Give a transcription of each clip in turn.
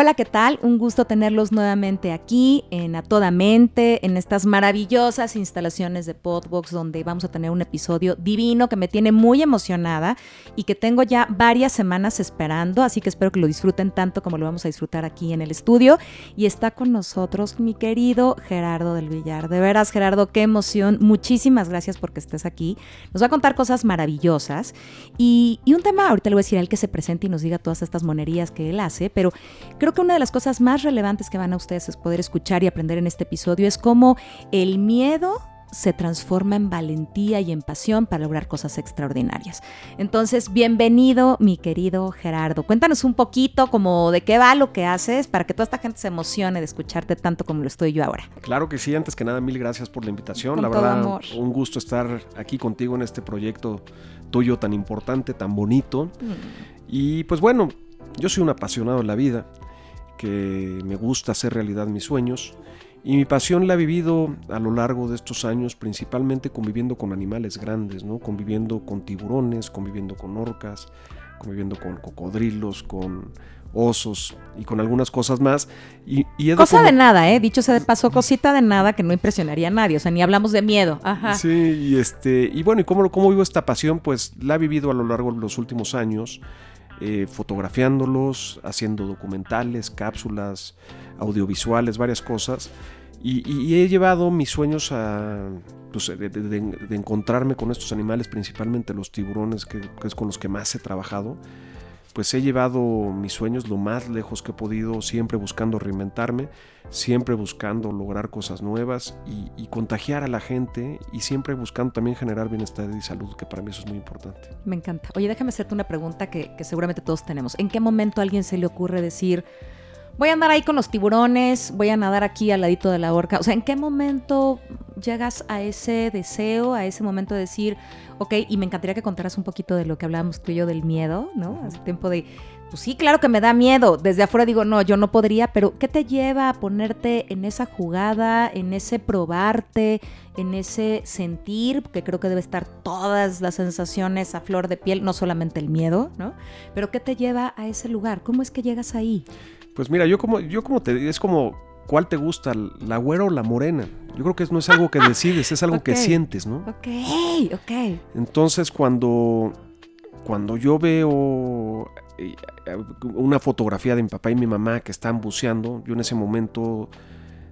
Hola, ¿qué tal? Un gusto tenerlos nuevamente aquí en A Toda Mente, en estas maravillosas instalaciones de Podbox, donde vamos a tener un episodio divino que me tiene muy emocionada y que tengo ya varias semanas esperando, así que espero que lo disfruten tanto como lo vamos a disfrutar aquí en el estudio. Y está con nosotros mi querido Gerardo del Villar. De veras, Gerardo, qué emoción. Muchísimas gracias porque estés aquí. Nos va a contar cosas maravillosas y, y un tema, ahorita le voy a decir a él que se presente y nos diga todas estas monerías que él hace, pero Creo que una de las cosas más relevantes que van a ustedes es poder escuchar y aprender en este episodio es cómo el miedo se transforma en valentía y en pasión para lograr cosas extraordinarias. Entonces, bienvenido, mi querido Gerardo. Cuéntanos un poquito como de qué va lo que haces para que toda esta gente se emocione de escucharte tanto como lo estoy yo ahora. Claro que sí, antes que nada, mil gracias por la invitación. la verdad, un gusto estar aquí contigo en este proyecto tuyo tan importante, tan bonito. Mm. Y pues bueno, yo soy un apasionado de la vida que me gusta hacer realidad mis sueños y mi pasión la he vivido a lo largo de estos años principalmente conviviendo con animales grandes, ¿no? conviviendo con tiburones, conviviendo con orcas, conviviendo con cocodrilos, con osos y con algunas cosas más. Y, Cosa de nada, ¿eh? Dicho sea de paso, cosita de nada que no impresionaría a nadie, o sea, ni hablamos de miedo. Ajá. Sí, y, este, y bueno, ¿y cómo, cómo vivo esta pasión? Pues la he vivido a lo largo de los últimos años. Eh, fotografiándolos, haciendo documentales, cápsulas, audiovisuales, varias cosas. Y, he llevado mis sueños a, pues, de, encontrarme con estos animales, principalmente los tiburones, que, es con los que más he trabajado pues he llevado mis sueños lo más lejos que he podido, siempre buscando reinventarme, siempre buscando lograr cosas nuevas y, contagiar a la gente y siempre buscando también generar bienestar y salud, que para mí eso es muy importante. Me encanta. Oye, déjame hacerte una pregunta que, que seguramente todos tenemos. ¿En qué momento a alguien se le ocurre decir voy a andar ahí con los tiburones, voy a nadar aquí al ladito de la horca. O sea, ¿en qué momento llegas a ese deseo, a ese momento de decir, ok, y me encantaría que contaras un poquito de lo que hablábamos tú y yo del miedo, ¿no? Hace tiempo de, pues sí, claro que me da miedo. Desde afuera digo, no, yo no podría, pero ¿qué te lleva a ponerte en esa jugada, en ese probarte, en ese sentir, que creo que debe estar todas las sensaciones a flor de piel, no solamente el miedo, ¿no? Pero ¿qué te lleva a ese lugar? ¿Cómo es que llegas ahí? Pues mira, yo como, yo como te es como ¿cuál te gusta? ¿La güera o la morena? Yo creo que no es algo que decides, es algo que sientes, ¿no? Ok, ok. Entonces cuando, cuando yo veo eh, una fotografía de mi papá y mi mamá que están buceando, yo en ese momento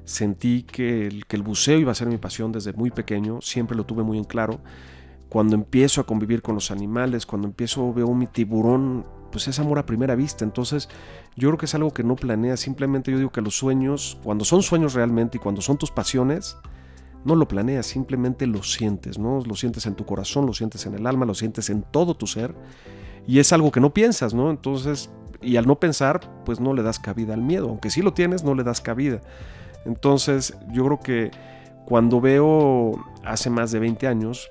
sentí que el, que el buceo iba a ser mi pasión desde muy pequeño, siempre lo tuve muy en claro. Cuando empiezo a convivir con los animales, cuando empiezo veo mi tiburón pues es amor a primera vista. Entonces, yo creo que es algo que no planeas. Simplemente yo digo que los sueños, cuando son sueños realmente y cuando son tus pasiones, no lo planeas, simplemente lo sientes, ¿no? Lo sientes en tu corazón, lo sientes en el alma, lo sientes en todo tu ser. Y es algo que no piensas, ¿no? Entonces, y al no pensar, pues no le das cabida al miedo. Aunque sí lo tienes, no le das cabida. Entonces, yo creo que cuando veo hace más de 20 años,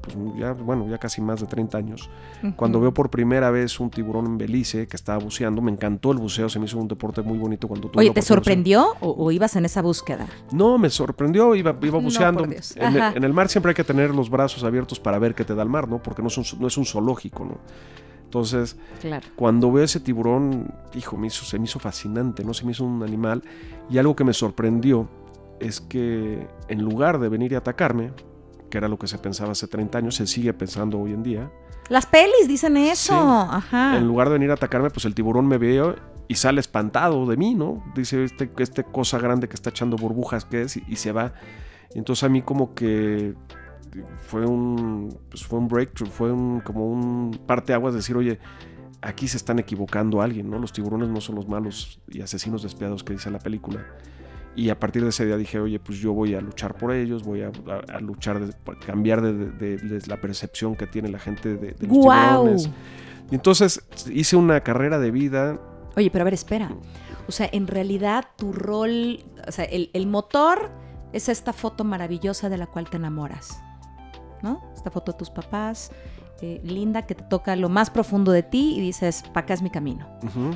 pues ya, bueno, ya casi más de 30 años. Cuando veo por primera vez un tiburón en Belice que estaba buceando, me encantó el buceo, se me hizo un deporte muy bonito cuando tuve Oye, ¿te sorprendió o, ibas en esa búsqueda? No, me sorprendió, iba, iba buceando. en, el, mar siempre hay que tener los brazos abiertos para ver qué te da el mar, ¿no? Porque no es un, no es un zoológico, ¿no? Entonces, cuando veo ese tiburón, hijo, me hizo, se me hizo fascinante, ¿no? Se me hizo un animal. Y algo que me sorprendió es que en lugar de venir y atacarme, que era lo que se pensaba hace 30 años, se sigue pensando hoy en día. Las pelis dicen eso. Ajá. En lugar de venir a atacarme, pues el tiburón me ve y sale espantado de mí, ¿no? Dice, este, este cosa grande que está echando burbujas que es y, se va. Entonces a mí como que fue un, pues fue un breakthrough, fue un, como un parteaguas decir, oye, aquí se están equivocando a alguien, ¿no? Los tiburones no son los malos y asesinos despiadados que dice la película. Y a partir de ese día dije, oye, pues yo voy a luchar por ellos, voy a, luchar, de, cambiar de, la percepción que tiene la gente de, los tiburones. Y entonces hice una carrera de vida. Oye, pero a ver, espera. O sea, en realidad tu rol, o sea, el, el motor es esta foto maravillosa de la cual te enamoras, ¿no? Esta foto de tus papás, eh, linda que te toca lo más profundo de ti y dices, para acá es mi camino.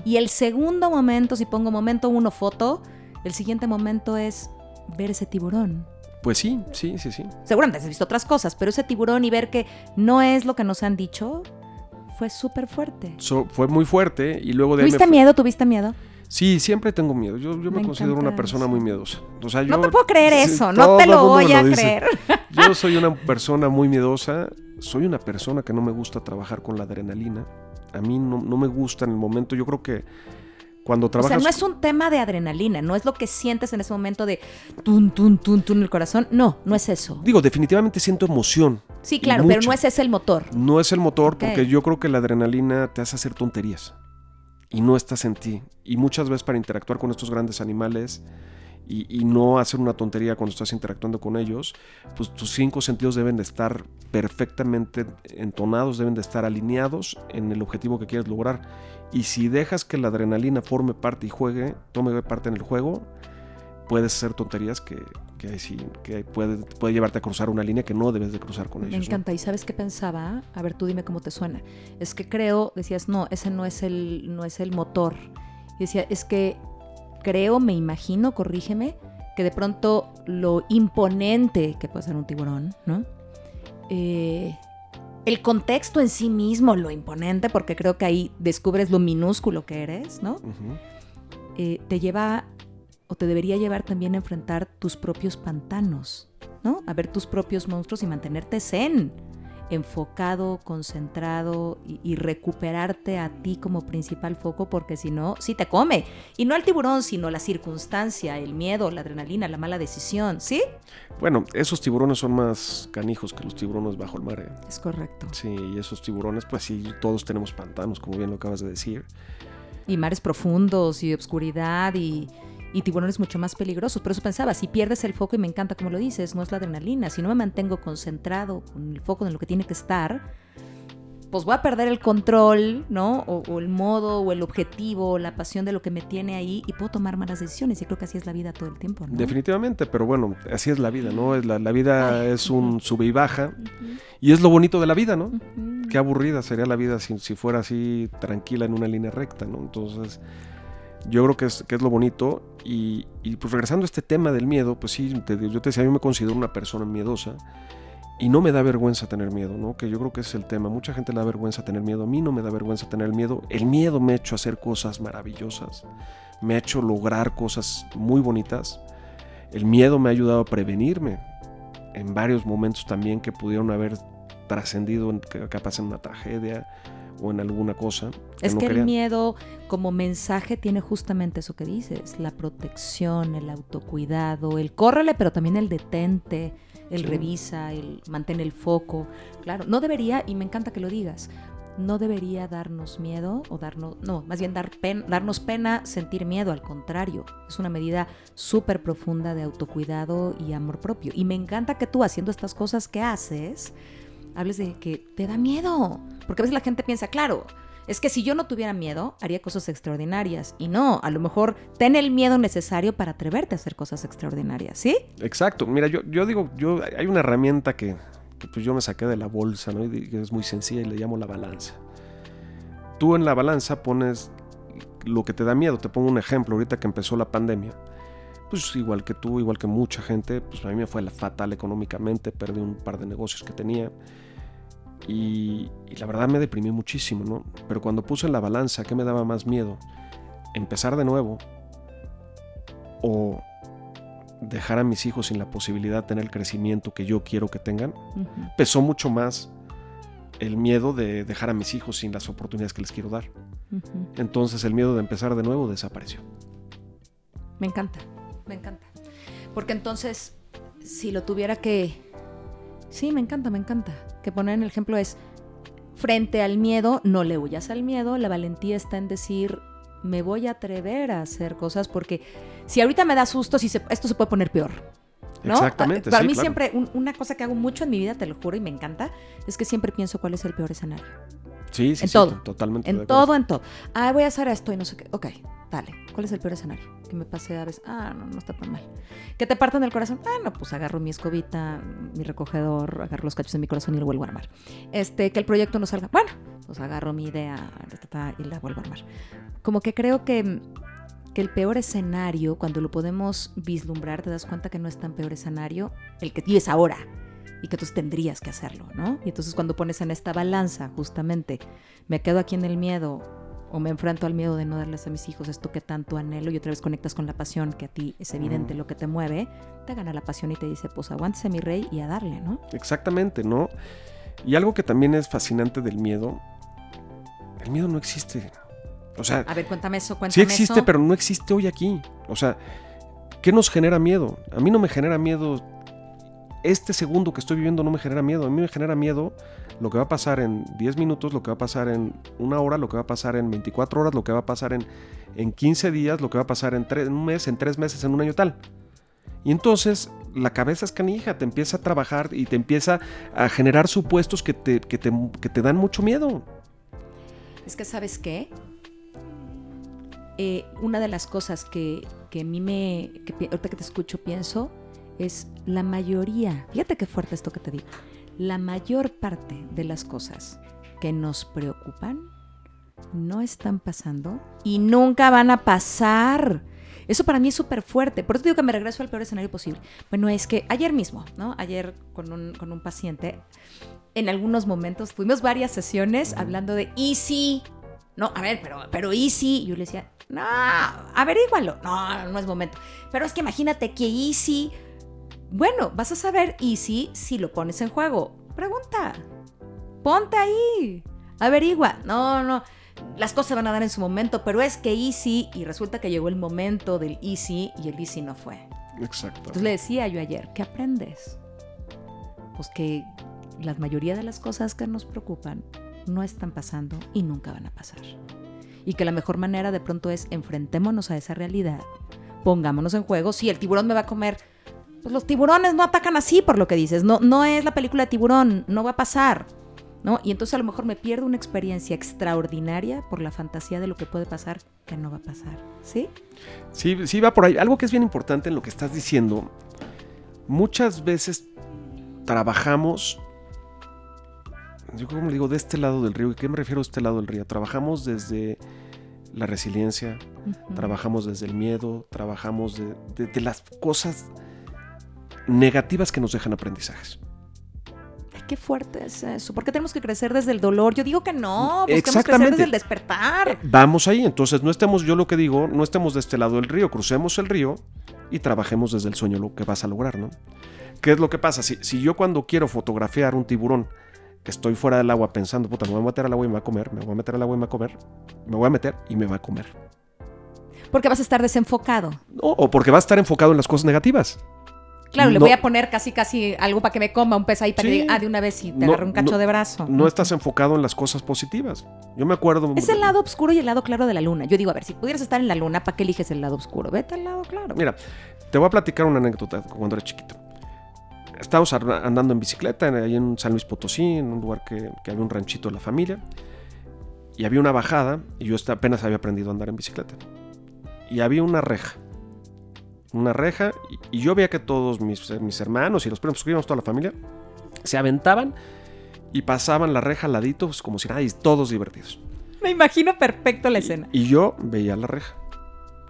Y el segundo momento, si pongo momento uno foto, el siguiente momento es ver ese tiburón. Pues sí, sí, sí, sí. Seguramente has visto otras cosas, pero ese tiburón y ver que no es lo que nos han dicho fue súper fuerte. So- fue muy fuerte y luego de ¿Tuviste miedo? ¿Tuviste miedo? Sí, siempre tengo miedo. Yo, yo me, Me considero una persona eso. muy miedosa. O sea, no te puedo creer sí, eso, no te lo voy a dice. creer. Yo soy una persona muy miedosa. Soy una persona que no me gusta trabajar con la adrenalina. A mí no, no me gusta en el momento. Yo creo que cuando O trabajas... sea, no es un tema de adrenalina, no es lo que sientes en ese momento de tun, tun, tun, tun en el corazón. No, no es eso. Digo, definitivamente siento emoción. Sí, claro, pero no es ese el motor. No es el motor porque yo creo que la adrenalina te hace hacer tonterías y no estás en ti. Y muchas veces para interactuar con estos grandes animales y, y no hacer una tontería cuando estás interactuando con ellos, pues tus cinco sentidos deben de estar perfectamente entonados, deben de estar alineados en el objetivo que quieres lograr. Y si dejas que la adrenalina forme parte y juegue, tome parte en el juego, puedes hacer tonterías que, que, sí, que puede, puede llevarte a cruzar una línea que no debes de cruzar con Me ellos. ¿no? encanta. ¿Y sabes qué pensaba? A ver, tú dime cómo te suena. Es que creo, decías, no, ese no es el, no es el motor. Y decía, es que creo, me imagino, corrígeme, que de pronto lo imponente que puede ser un tiburón, ¿no? Eh, el contexto en sí mismo, lo imponente, porque creo que ahí descubres lo minúsculo que eres, ¿no? Eh, te lleva o te debería llevar también a enfrentar tus propios pantanos, ¿no? A ver tus propios monstruos y mantenerte zen, enfocado, concentrado y, y recuperarte a ti como principal foco porque si no, sí te come. Y no el tiburón, sino la circunstancia, el miedo, la adrenalina, la mala decisión, ¿sí? Bueno, esos tiburones son más canijos que los tiburones bajo el mar. ¿eh? Es correcto. Sí, y esos tiburones, pues sí, todos tenemos pantanos, como bien lo acabas de decir. Y mares profundos y obscuridad y, y tiburones mucho más peligrosos. Por eso pensaba, si pierdes el foco, y me encanta como lo dices, no es la adrenalina, si no me mantengo concentrado con el foco en lo que tiene que estar, pues voy a perder el control, ¿no? O, o el modo, o el objetivo, o la pasión de lo que me tiene ahí y puedo tomar malas decisiones. Y creo que así es la vida todo el tiempo, ¿no? Definitivamente, pero bueno, así es la vida, ¿no? La, la vida Ay, es un ujú. sube y baja, Ujú, y es lo bonito de la vida, ¿no? ujú. Qué aburrida sería la vida si, si fuera así tranquila en una línea recta, ¿no? Entonces, yo creo que es, que es lo bonito. Y, y, pues regresando a este tema del miedo, pues sí, yo te decía, yo me considero una persona miedosa y no me da vergüenza tener miedo, ¿no? Que yo creo que es el tema. Mucha gente le da vergüenza tener miedo, a mí no me da vergüenza tener miedo. El miedo me ha hecho hacer cosas maravillosas, me ha hecho lograr cosas muy bonitas. El miedo me ha ayudado a prevenirme en varios momentos también que pudieron haber trascendido capaz en una tragedia o en alguna cosa. Es no que el miedo como mensaje tiene justamente eso que dices, la protección, el autocuidado, el córrele, pero también el detente, el Sí. revisa, el mantén el foco. Claro, no debería, y me encanta que lo digas, no debería darnos miedo o darnos, no, más bien dar pen- darnos pena sentir miedo, al contrario, es una medida súper profunda de autocuidado y amor propio. Y me encanta que tú haciendo estas cosas que haces, hables de que te da miedo. Porque a veces la gente piensa, claro, es que si yo no tuviera miedo, haría cosas extraordinarias. Y no, a lo mejor ten el miedo necesario para atreverte a hacer cosas extraordinarias, ¿sí? Exacto. Mira, yo, yo digo, yo hay una herramienta que, pues yo me saqué de la bolsa, ¿no? Y que es muy sencilla y le llamo la balanza. Tú en la balanza pones lo que te da miedo. Te pongo un ejemplo, ahorita que empezó la pandemia. Pues igual que tú, igual que mucha gente, pues a mí me fue fatal económicamente, perdí un par de negocios que tenía. Y, y la verdad me deprimí muchísimo, ¿no? Pero cuando puse en la balanza, ¿qué me daba más miedo? ¿Empezar de nuevo? ¿O dejar a mis hijos sin la posibilidad de tener el crecimiento que yo quiero que tengan? Pesó mucho más el miedo de dejar a mis hijos sin las oportunidades que les quiero dar. Entonces el miedo de empezar de nuevo desapareció. Me encanta, me encanta. Porque entonces, si lo tuviera que... Sí, me encanta, me encanta. Que poner en el ejemplo es, frente al miedo, no le huyas al miedo, la valentía está en decir, me voy a atrever a hacer cosas porque si ahorita me da susto, si se- esto se puede poner peor. ¿no? Exactamente, Para sí, mí claro. siempre, un- una cosa que hago mucho en mi vida, te lo juro y me encanta, es que siempre pienso cuál es el peor escenario. Sí, sí, en sí, todo. totalmente. En todo, en todo. Ah, voy a hacer esto y no sé qué. Ok, ¿Cuál es el peor escenario? Que me pase a veces. Ah, no, no está tan mal. Que te partan el corazón. Ah, no, pues agarro mi escobita, mi recogedor, agarro los cachos de mi corazón y lo vuelvo a armar. Este, que el proyecto no salga. Bueno, pues agarro mi idea y la vuelvo a armar. Como que creo que, que el peor escenario, cuando lo podemos vislumbrar, te das cuenta que no es tan peor escenario el que vives ahora y que tú tendrías que hacerlo, ¿no? Y entonces cuando pones en esta balanza, justamente, me quedo aquí en el miedo o me enfrento al miedo de no darles a mis hijos esto que tanto anhelo y otra vez conectas con la pasión, que a ti es evidente Mm. lo que te mueve, te gana la pasión y te dice, pues aguántese mi rey y a darle, ¿no? Exactamente, ¿no? Y algo que también es fascinante del miedo, el miedo no existe. O sea, A ver, cuéntame eso, cuéntame sí existe, eso. pero no existe hoy aquí. O sea, ¿qué nos genera miedo? A mí no me genera miedo. Este segundo que estoy viviendo no me genera miedo. A mí me genera miedo lo que va a pasar en 10 minutos, lo que va a pasar en una hora, lo que va a pasar en 24 horas, lo que va a pasar en, en 15 días, lo que va a pasar en, un mes, en 3 meses, en un año tal. Y entonces la cabeza es canija, te empieza a trabajar y te empieza a generar supuestos que te, que te, que te dan mucho miedo. Es que, ¿sabes qué? Eh, una de las cosas que, que a mí me. Que, ahorita que te escucho, pienso, es la mayoría. Fíjate qué fuerte esto que te digo. La mayor parte de las cosas que nos preocupan no están pasando y nunca van a pasar. Eso para mí es súper fuerte. Por eso digo que me regreso al peor escenario posible. Bueno, es que ayer mismo, ¿no? Ayer con un, con un paciente, en algunos momentos, fuimos varias sesiones hablando de, ¿y si? No, a ver, pero, pero. Y yo le decía, no, averígualo. No, no es momento. Pero es que imagínate que ¿y si? Bueno, vas a saber ¿y si? lo pones en juego. Pregunta. Ponte ahí. Averigua. No, no. Las cosas se van a dar en su momento, pero es que easy y resulta que llegó el momento del easy y el easy no fue. Exacto. Entonces le decía yo ayer, ¿qué aprendes? Pues que la mayoría de las cosas que nos preocupan no están pasando y nunca van a pasar. Y que la mejor manera de pronto es enfrentémonos a esa realidad, pongámonos en juego. Si el tiburón me va a comer, pues los tiburones no atacan así por lo que dices. No, no es la película de tiburón, no va a pasar. ¿no? Y entonces a lo mejor me pierdo una experiencia extraordinaria por la fantasía de lo que puede pasar que no va a pasar. ¿Sí? Sí, sí, va por ahí. Algo que es bien importante en lo que estás diciendo. Muchas veces trabajamos. Yo como le digo, de este lado del río. ¿Y qué me refiero a este lado del río? Trabajamos desde la resiliencia, trabajamos desde el miedo, trabajamos de, de- de las cosas negativas que nos dejan aprendizajes. Qué fuerte es eso. ¿Por qué tenemos que crecer desde el dolor? Yo digo que no, busquemos crecer desde el despertar. Vamos ahí, entonces no estemos, yo lo que digo, no estemos de este lado del río, crucemos el río y trabajemos desde el sueño lo que vas a lograr, ¿no? ¿Qué es lo que pasa? Si, si yo cuando quiero fotografiar un tiburón, estoy fuera del agua pensando, puta, me voy a meter al agua y me va a comer, me voy a meter al agua y me va a comer, me voy a meter y me va a comer. Porque vas a estar desenfocado. O, o porque va a estar enfocado en las cosas negativas. Claro, le voy a poner casi casi algo para que me coma un pez ahí para Sí. que diga, ah, de una vez y te No- agarre un cacho no- de brazo. No estás enfocado en las cosas positivas. Yo me acuerdo... Es el lado oscuro y el lado claro de la luna. Yo digo, a ver, si pudieras estar en la luna, ¿para qué eliges el lado oscuro? Vete al lado claro. Mira, te voy a platicar una anécdota cuando era chiquito. Estábamos andando en bicicleta ahí en San Luis Potosí, en un lugar que, que había un ranchito de la familia. Y había una bajada y yo apenas había aprendido a andar en bicicleta. Y había una reja. Una reja y, y yo veía que todos mis, mis hermanos y los primos que íbamos toda la familia se aventaban y pasaban la reja al ladito pues, como si nada y todos divertidos. Me imagino perfecto la escena. Y yo veía la reja.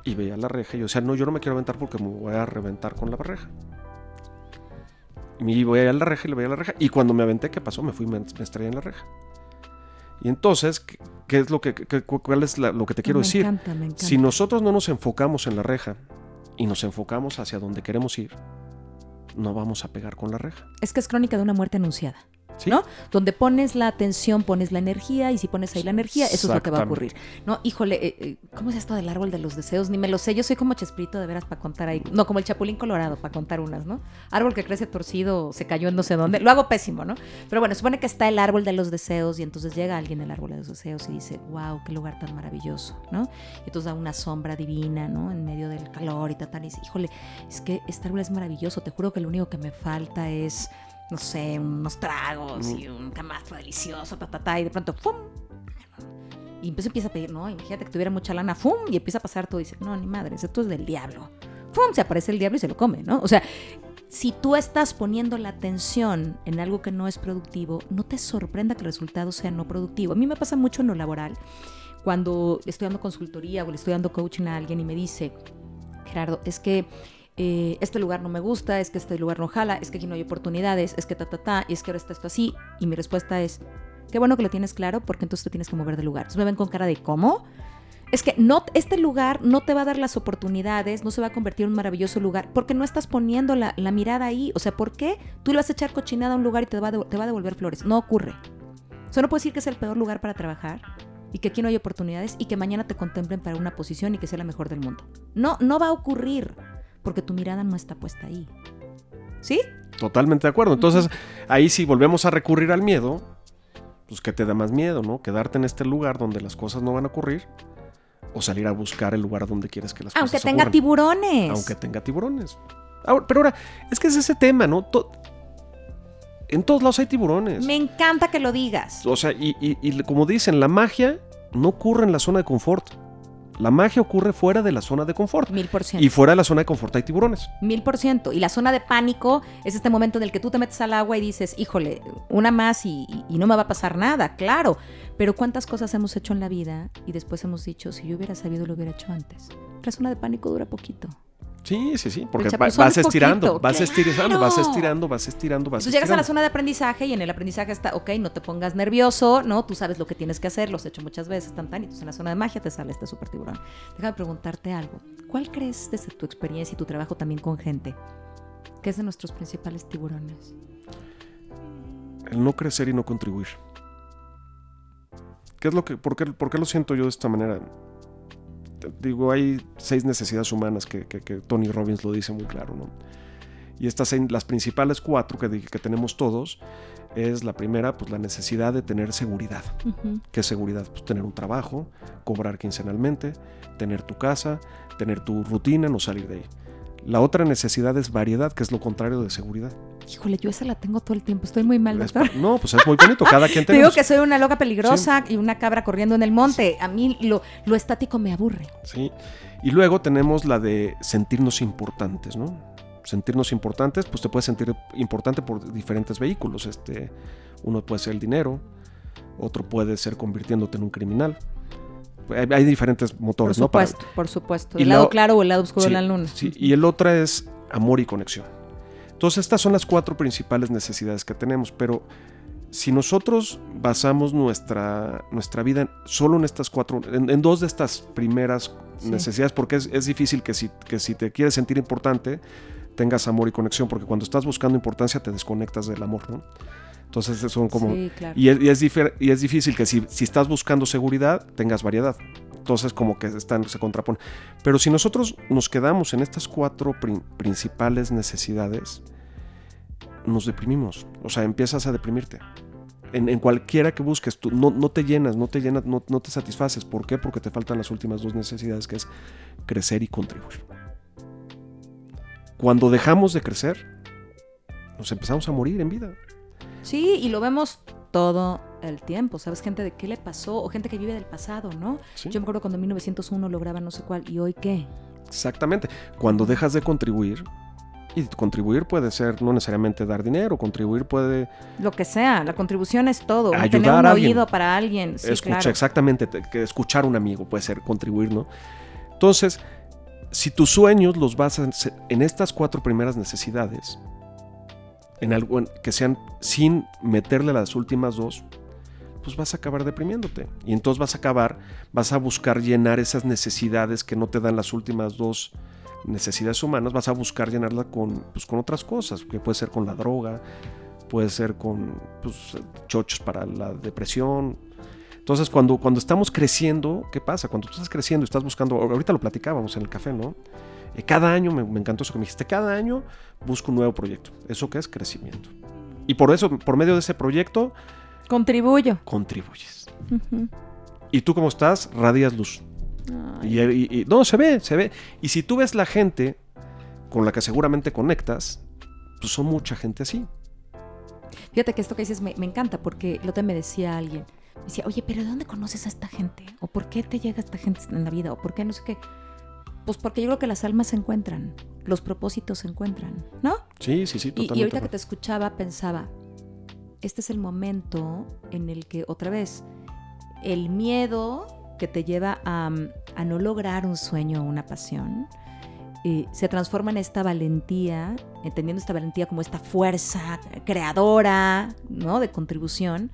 Y veía la reja. Y yo decía, no, yo no me quiero aventar porque me voy a reventar con la reja. Y veía la reja y le veía la reja. Y cuando me aventé, ¿qué pasó? Me fui y me, me estrellé en la reja. Y entonces, ¿qué, qué es lo que, qué- cuál es la- lo que te quiero me decir? encanta, me encanta. Si nosotros no nos enfocamos en la reja y nos enfocamos hacia donde queremos ir, no vamos a pegar con la reja. Es que es crónica de una muerte anunciada. ¿Sí? ¿No? Donde pones la atención, pones la energía, y si pones ahí la energía, eso es lo que va a ocurrir. No, híjole, eh, eh, ¿cómo es esto del árbol de los deseos? Ni me lo sé, yo soy como Chespirito de veras para contar ahí. No, como el Chapulín Colorado para contar unas, ¿no? Árbol que crece torcido, se cayó en no sé dónde. Lo hago pésimo, ¿no? Pero bueno, supone que está el árbol de los deseos y entonces llega alguien al árbol de los deseos y dice, wow, qué lugar tan maravilloso, ¿no? Y entonces da una sombra divina, ¿no? En medio del calor y tal, tal, y dice, híjole, es que este árbol es maravilloso, te juro que lo único que me falta es no sé, unos tragos y un camastro delicioso, ta, y de pronto, ¡pum! Y entonces empieza a pedir, no, imagínate que tuviera mucha lana, ¡fum! Y empieza a pasar todo y dice, no, ni madre, esto es del diablo. ¡Fum! Se aparece el diablo y se lo come, ¿no? O sea, si tú estás poniendo la atención en algo que no es productivo, no te sorprenda que el resultado sea no productivo. A mí me pasa mucho en lo laboral, cuando estoy dando consultoría o le estoy dando coaching a alguien y me dice, Gerardo, es que eh, este lugar no me gusta, es que este lugar no jala, es que aquí no hay oportunidades, es que ta, ta, ta, y es que ahora está esto así. Y mi respuesta es, qué bueno que lo tienes claro porque entonces te tienes que mover de lugar. Me ven con cara de, ¿cómo? Es que no, este lugar no te va a dar las oportunidades, no se va a convertir en un maravilloso lugar, porque no estás poniendo la, mirada ahí. O sea, ¿por qué tú le vas a echar cochinada a un lugar y te va, te va a devolver flores? No ocurre. Eso no puede decir que es el peor lugar para trabajar y que aquí no hay oportunidades y que mañana te contemplen para una posición y que sea la mejor del mundo. No, no va a ocurrir porque tu mirada no está puesta ahí. ¿Sí? Totalmente de acuerdo. Entonces, ahí si volvemos a recurrir al miedo, pues ¿qué te da más miedo, no? Quedarte en este lugar donde las cosas no van a ocurrir o salir a buscar el lugar donde quieres que las Aunque cosas tenga ocurran. tiburones. Aunque tenga tiburones. Ahora- pero ahora, es que es ese tema, ¿no? To- en todos lados hay tiburones. Me encanta que lo digas. O sea, y, y- y como dicen, la magia no ocurre en la zona de confort. La magia ocurre fuera de la zona de confort. Mil por ciento. Y fuera de la zona de confort hay tiburones. Mil por ciento. Y la zona de pánico es este momento en el que tú te metes al agua y dices, híjole, una más y, y- no me va a pasar nada, claro. Pero ¿cuántas cosas hemos hecho en la vida y después hemos dicho, si yo hubiera sabido, lo hubiera hecho antes? La zona de pánico dura poquito. Sí, sí, sí. Porque El va- chapuzón vas es estirando, vas estirando, vas estirando, vas estirando, vas Entonces llegas a la estirando. zona de aprendizaje y en el aprendizaje está, ok, no te pongas nervioso, ¿no? Tú sabes lo que tienes que hacer, lo has hecho muchas veces, tan tan, y entonces en la zona de magia te sale este super tiburón. Déjame preguntarte algo. ¿Cuál crees desde tu experiencia y tu trabajo también con gente que es de nuestros principales tiburones? El no crecer y no contribuir. ¿Qué es lo que, por, qué, por qué lo siento yo de esta manera? Digo, hay seis necesidades humanas que, que- que Tony Robbins lo dice muy claro, ¿no? Y estas seis- las principales cuatro que, que tenemos todos es la primera, pues la necesidad de tener seguridad. Ujú. ¿Qué seguridad? Pues tener un trabajo, cobrar quincenalmente, tener tu casa, tener tu rutina, no salir de ahí. La otra necesidad es variedad, que es lo contrario de seguridad. Híjole, yo esa la tengo todo el tiempo. Estoy muy mal, Es- no, pues es muy bonito, cada quien Te digo tenemos. que soy una loca peligrosa y una cabra corriendo en el monte. A mí lo, lo estático me aburre. Sí. Y luego tenemos la de sentirnos importantes, ¿no? Sentirnos importantes, pues te puedes sentir importante por diferentes vehículos. Este, uno puede ser el dinero, otro puede ser convirtiéndote en un criminal. Hay, diferentes Por motores, ¿no? Para- supuesto, por supuesto. El lado la- claro o el lado oscuro Sí, de la luna. sí, y el otro es amor y conexión. Entonces estas son las cuatro principales necesidades que tenemos, pero si nosotros basamos nuestra, nuestra vida solo en estas cuatro, en, en dos de estas primeras Sí. necesidades, porque es, es difícil que si, que si te quieres sentir importante, tengas amor y conexión, porque cuando estás buscando importancia te desconectas del amor, ¿no? Entonces son como... Sí, claro. Y es, y es y es difícil que si, si estás buscando seguridad, tengas variedad. Entonces como que están, se contraponen. Pero si nosotros nos quedamos en estas cuatro prin- principales necesidades, nos deprimimos. O sea, empiezas a deprimirte. En, en cualquiera que busques, tú no, no te llenas, no te llenas, no, no te satisfaces. ¿Por qué? Porque te faltan las últimas dos necesidades, que es crecer y contribuir. Cuando dejamos de crecer, nos empezamos a morir en vida. Sí, y lo vemos todo el tiempo. ¿Sabes? Gente de qué le pasó o gente que vive del pasado, ¿no? ¿sí? Yo me acuerdo cuando en 1901 lograba no sé cuál y hoy qué. Exactamente. Cuando dejas de contribuir, y contribuir puede ser no necesariamente dar dinero, contribuir puede Lo que sea, la contribución es todo. Ayudar Tener un a alguien. oído para alguien. Sí, escuchar claro. exactamente, te- que escuchar a un amigo puede ser contribuir, ¿no? Entonces, si tus sueños los basas en estas cuatro primeras necesidades, en algo que sean sin meterle las últimas dos, pues vas a acabar deprimiéndote. Y entonces vas a acabar, vas a buscar llenar esas necesidades que no te dan las últimas dos necesidades humanas, vas a buscar llenarla con, pues, con otras cosas, que puede ser con la droga, puede ser con pues, chochos para la depresión. Entonces, cuando, cuando estamos creciendo, ¿qué pasa? Cuando tú estás creciendo y estás buscando, ahorita lo platicábamos en el café, ¿no? Eh, cada año, me, me encantó eso que me dijiste, cada año busco un nuevo proyecto. ¿Eso qué es? Crecimiento. Y por eso, por medio de ese proyecto, Contribuyo. contribuyes. Y tú como estás, radias luz. Y, y- y- no, se ve, se ve. Y si tú ves la gente con la que seguramente conectas, pues son mucha gente así. Fíjate que esto que dices me, me encanta porque lo te me decía alguien. decía, oye, pero ¿de dónde conoces a esta gente? ¿O por qué te llega esta gente en la vida? ¿O por qué no sé qué? Pues porque yo creo que las almas se encuentran, los propósitos se encuentran, ¿no? Sí, sí, sí, Y, totalmente. y ahorita que te escuchaba pensaba, este es el momento en el que otra vez el miedo que te lleva a, a no lograr un sueño o una pasión eh, se transforma en esta valentía, entendiendo esta valentía como esta fuerza creadora, ¿no? De contribución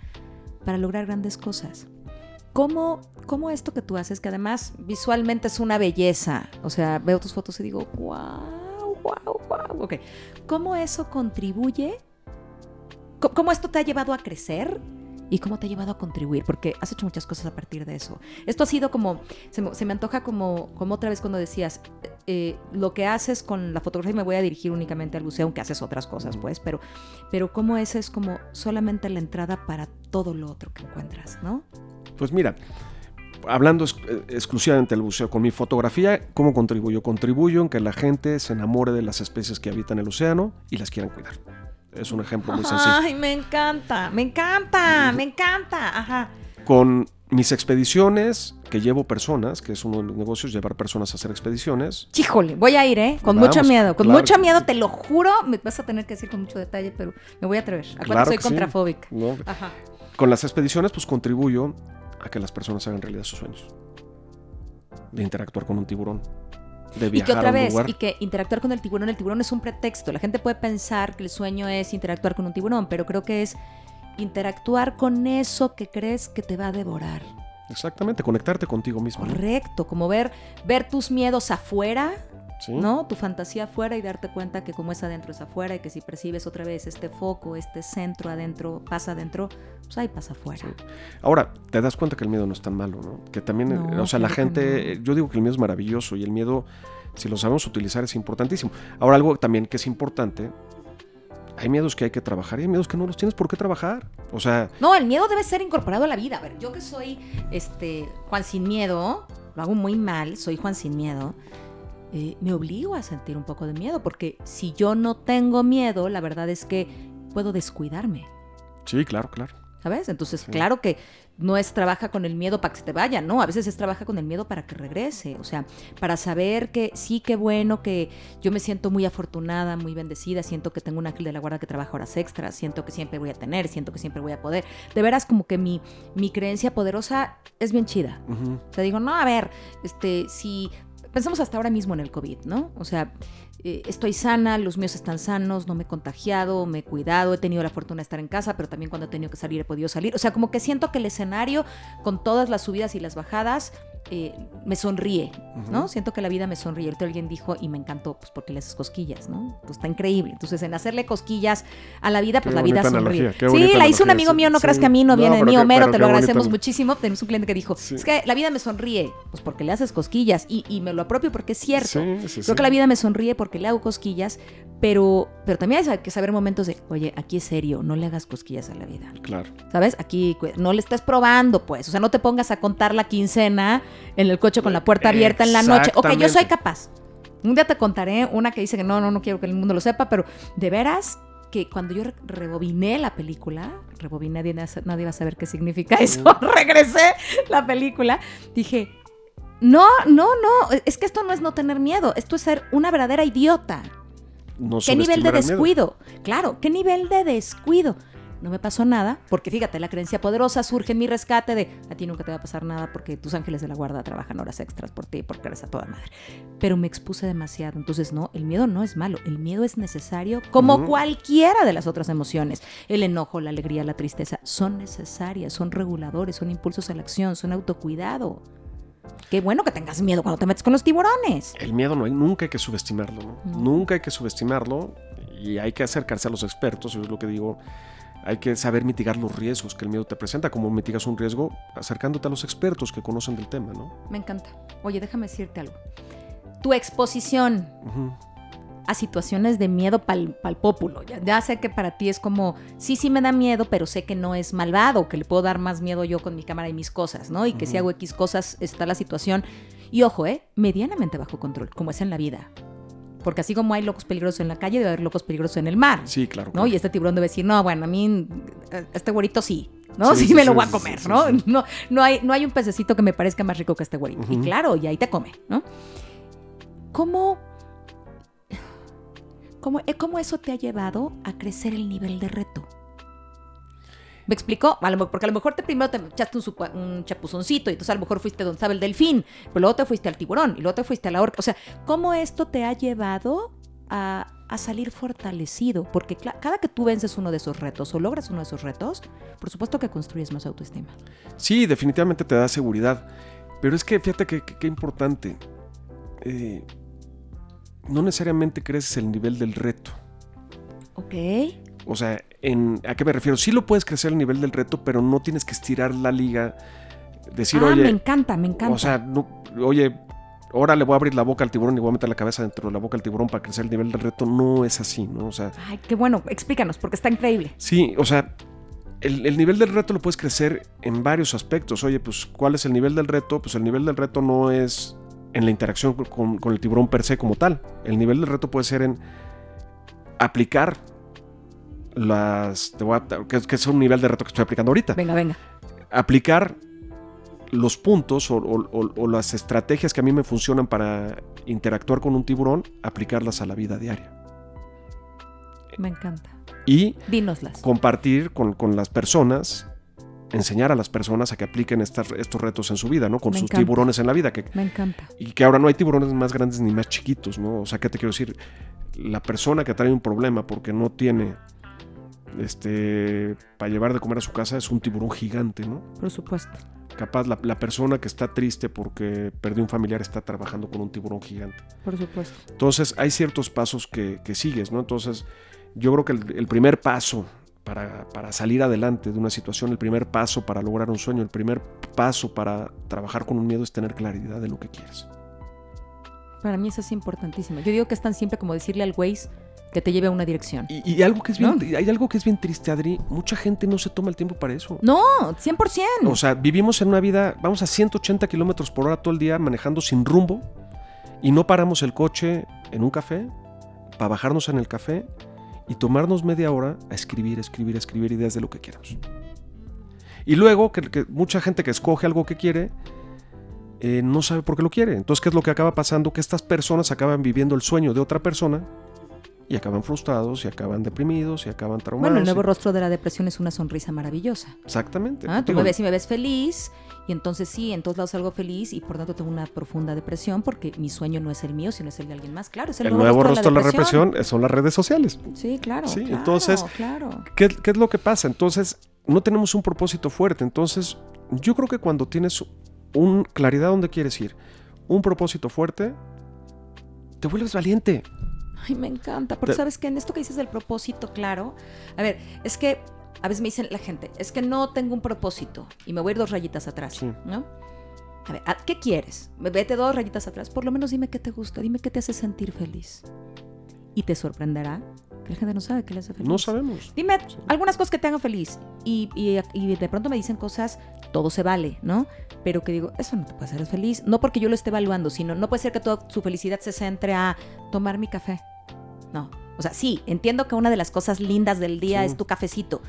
para lograr grandes cosas. ¿Cómo, ¿Cómo esto que tú haces, que además visualmente es una belleza? O sea, veo tus fotos y digo, wow, wow, wow. Ok. ¿Cómo eso contribuye? ¿Cómo, esto te ha llevado a crecer? ¿Y cómo te ha llevado a contribuir? Porque has hecho muchas cosas a partir de eso. Esto ha sido como, se me, antoja como, como otra vez cuando decías, eh, lo que haces con la fotografía, y me voy a dirigir únicamente al buceo, aunque haces otras cosas, pues, pero, pero cómo ese es como solamente la entrada para todo lo otro que encuentras, ¿no? Pues mira, hablando ex- eh, exclusivamente del buceo, con mi fotografía, ¿cómo contribuyo? Contribuyo en que la gente se enamore de las especies que habitan el océano y las quieran cuidar. Es un ejemplo muy sencillo. Ay, me encanta, me encanta, me encanta. Ajá. Con mis expediciones, que llevo personas, que es uno de mis negocios, llevar personas a hacer expediciones. Híjole, voy a ir, ¿eh? Con Vamos, mucho miedo, con claro mucho miedo, te lo juro. Me vas a tener que decir con mucho detalle, pero me voy a atrever. Acuérdate, Claro soy sí. contrafóbica. ¿no? Ajá. Con las expediciones, pues contribuyo a que las personas hagan realidad sus sueños. De interactuar con un tiburón. De Y viajar que otra a un vez, lugar. y que interactuar con el tiburón, el tiburón es un pretexto. La gente puede pensar que el sueño es interactuar con un tiburón, pero creo que es interactuar con eso que crees que te va a devorar. Exactamente, conectarte contigo mismo. ¿no? Correcto, como ver, ver tus miedos afuera, Sí. ¿no? Tu fantasía afuera y darte cuenta que como es adentro es afuera y que si percibes otra vez este foco, este centro adentro, pasa adentro, pues ahí pasa afuera. Sí. Ahora, te das cuenta que el miedo no es tan malo, ¿no? Que también, eh, No, o sea, la gente, no. yo digo que el miedo es maravilloso y el miedo, si lo sabemos utilizar, es importantísimo. Ahora, algo también que es importante, hay miedos que hay que trabajar y hay miedos que no los tienes por qué trabajar. O sea, No, el miedo debe ser incorporado a la vida. A ver, yo que soy este Juan sin miedo, lo hago muy mal, soy Juan sin miedo. Eh, me obligo a sentir un poco de miedo, porque si yo no tengo miedo, la verdad es que puedo descuidarme, sí, claro, claro. ¿sabes? Entonces, Sí. claro que no es trabaja con el miedo para que se te vaya, no, a veces es trabaja con el miedo para que regrese, o sea, para saber que sí, qué bueno, que yo me siento muy afortunada, muy bendecida, siento que tengo un ángel de la guarda que trabaja horas extras, siento que siempre voy a tener, siento que siempre voy a poder. De veras, como que mi, mi creencia poderosa es bien chida. Ujú. O sea, digo, no, a ver, este, si pensamos hasta ahora mismo en el COVID, ¿no? O sea, eh, estoy sana, los míos están sanos, no me he contagiado, me he cuidado, he tenido la fortuna de estar en casa, pero también cuando he tenido que salir he podido salir. O sea, como que siento que el escenario, con todas las subidas y las bajadas, eh, me sonríe, ¿no? Siento que la vida me sonríe. Ahorita alguien dijo, y me encantó, pues porque le haces cosquillas, ¿no? Pues está increíble. Entonces, en hacerle cosquillas a la vida, Qué pues la vida sonríe. sí, la hizo un amigo sí, mío, no creas sí. que a mí no, No, viene ni qué- Homero, te lo agradecemos muchísimo. Tenemos un cliente que dijo, Sí. es que la vida me sonríe, pues porque le haces cosquillas y, y me lo apropio porque es cierto. Creo que la vida me sonríe porque le hago cosquillas, pero, pero también hay que saber momentos de, oye, aquí es serio, no le hagas cosquillas a la vida. Claro. ¿Sabes? Aquí no le estés probando, pues. O sea, no te pongas a contar la quincena en el coche con la puerta abierta en la noche. Ok, yo soy capaz. Un día te contaré una que dice que no, no, no quiero que el mundo lo sepa, pero de veras que cuando yo re- rebobiné la película, rebobiné, nadie, nadie va a saber qué significa eso, regresé la película, dije, no, no, no, es que esto no es no tener miedo, esto es ser una verdadera idiota. No ¿Qué nivel de descuido? Claro, ¿qué nivel de descuido? No me pasó nada, porque fíjate, la creencia poderosa surge en mi rescate de a ti nunca te va a pasar nada porque tus ángeles de la guarda trabajan horas extras por ti, porque eres a toda madre. Pero me expuse demasiado, entonces no, el miedo no es malo, el miedo es necesario como cualquiera de las otras emociones. El enojo, la alegría, la tristeza son necesarias, son reguladores, son impulsos a la acción, son autocuidado. Qué bueno que tengas miedo cuando te metes con los tiburones. El miedo no hay, nunca hay que subestimarlo, ¿no? No. Nunca hay que subestimarlo y hay que acercarse a los expertos, yo es lo que digo. Hay que saber mitigar los riesgos que el miedo te presenta, como mitigas un riesgo acercándote a los expertos que conocen del tema, ¿no? Me encanta. Oye, déjame decirte algo. Tu exposición Ujú. A situaciones de miedo pal, pal pópulo. Ya, ya sé que para ti es como, sí, sí me da miedo, pero sé que no es malvado, que le puedo dar más miedo yo con mi cámara y mis cosas, ¿no? Y que si hago X cosas está la situación. Y ojo, ¿eh? Medianamente bajo control, como es en la vida. Porque así como hay locos peligrosos en la calle, debe haber locos peligrosos en el mar. Sí, claro. ¿no? claro. Y este tiburón debe decir, no, bueno, a mí, este güerito sí, ¿no? Sí, Sí, sí, me lo voy a comer, sí, ¿no? No, no, hay, no hay un pececito que me parezca más rico que este güey. Y claro, y ahí te come, ¿no? ¿Cómo, cómo, eh, cómo eso te ha llevado a crecer el nivel de reto? ¿Me explicó? Porque a lo mejor te primero te echaste un, chapuzoncito y entonces a lo mejor fuiste donde estaba el delfín, pero luego te fuiste al tiburón y luego te fuiste a la orca. O sea, ¿cómo esto te ha llevado a, salir fortalecido? Porque cada que tú vences uno de esos retos o logras uno de esos retos, por supuesto que construyes más autoestima. Sí, definitivamente te da seguridad. Pero es que fíjate que, que- importante. Eh, no necesariamente creces el nivel del reto. Ok. O sea, en, ¿a qué me refiero? Sí lo puedes crecer el nivel del reto, pero no tienes que estirar la liga. Decir, ah, oye, me encanta, me encanta. o sea, no- oye, ahora le voy a abrir la boca al tiburón y voy a meter la cabeza dentro de la boca al tiburón para crecer el nivel del reto. No es así, ¿no? O sea, Ay, qué bueno, explícanos, porque está increíble. Sí, o sea, el, el nivel del reto lo puedes crecer en varios aspectos. Oye, pues, ¿cuál es el nivel del reto? Pues el nivel del reto no es en la interacción con, con el tiburón per se como tal. El nivel del reto puede ser en aplicar las... Te voy a- que, que es un nivel de reto que estoy aplicando ahorita. Venga, venga. Aplicar los puntos o, o- o- o las estrategias que a mí me funcionan para interactuar con un tiburón, aplicarlas a la vida diaria. Me encanta. Y Dínoslas. compartir con, con las personas, enseñar a las personas a que apliquen estas- estos retos en su vida, ¿no? Con Me sus encanta. tiburones en la vida. Que, Me encanta. y que ahora no hay tiburones más grandes ni más chiquitos, ¿no? O sea, ¿qué te quiero decir? La persona que trae un problema porque no tiene este para llevar de comer a su casa es un tiburón gigante, ¿no? Por supuesto. Capaz la, la persona que está triste porque perdió un familiar está trabajando con un tiburón gigante. Por supuesto. Entonces hay ciertos pasos que, que sigues, ¿no? Entonces yo creo que el, el primer paso para, para salir adelante de una situación, el primer paso para lograr un sueño, el primer paso para trabajar con un miedo es tener claridad de lo que quieres. Para mí eso es importantísimo. Yo digo que es tan simple como decirle al Waze que te lleve a una dirección. Y, y algo que es bien, ¿No? hay algo que es bien triste, Adri, mucha gente no se toma el tiempo para eso. No, 100%. O sea, vivimos en una vida, vamos a 180 kilómetros por hora todo el día manejando sin rumbo y no paramos el coche en un café para bajarnos en el café y tomarnos media hora a escribir, escribir, escribir ideas de lo que queramos. Y luego, que, mucha gente que escoge algo que quiere eh, no sabe por qué lo quiere. Entonces, ¿qué es lo que acaba pasando? Que estas personas acaban viviendo el sueño de otra persona y acaban frustrados y acaban deprimidos y acaban traumados. bueno, el nuevo y- rostro de la depresión es una sonrisa maravillosa. Exactamente. Ah, Tú Digo, me ves y me ves feliz, y entonces sí, en todos lados salgo feliz, y por tanto tengo una profunda depresión, porque mi sueño no es el mío, sino es el de alguien más. Claro, es el, el nuevo rostro de la depresión. represión eh, son las redes sociales. Sí, claro. Sí, claro, entonces- Claro. ¿Qué, qué es lo que pasa? Entonces, no tenemos un propósito fuerte. Entonces, yo creo que cuando tienes un claridad donde quieres ir, un propósito fuerte, te vuelves valiente. Ay, me encanta, porque Te- sabes que en esto que dices del propósito, claro. A ver, es que a veces me dicen la gente, es que no tengo un propósito y me voy a ir dos rayitas atrás, Sí. ¿no? A ver, ¿a- ¿qué quieres? Vete dos rayitas atrás, por lo menos dime qué te gusta, dime qué te hace sentir feliz. Y te sorprenderá que la gente no sabe qué le hace feliz. No sabemos. Dime algunas cosas que te hagan feliz. Y, y- y de pronto me dicen cosas, todo se vale, ¿no? Pero que digo, eso no te puede hacer feliz. No porque yo lo esté evaluando, sino no puede ser que toda su felicidad se centre a tomar mi café. No. O sea, sí, entiendo que una de las cosas lindas del día Sí. es tu cafecito.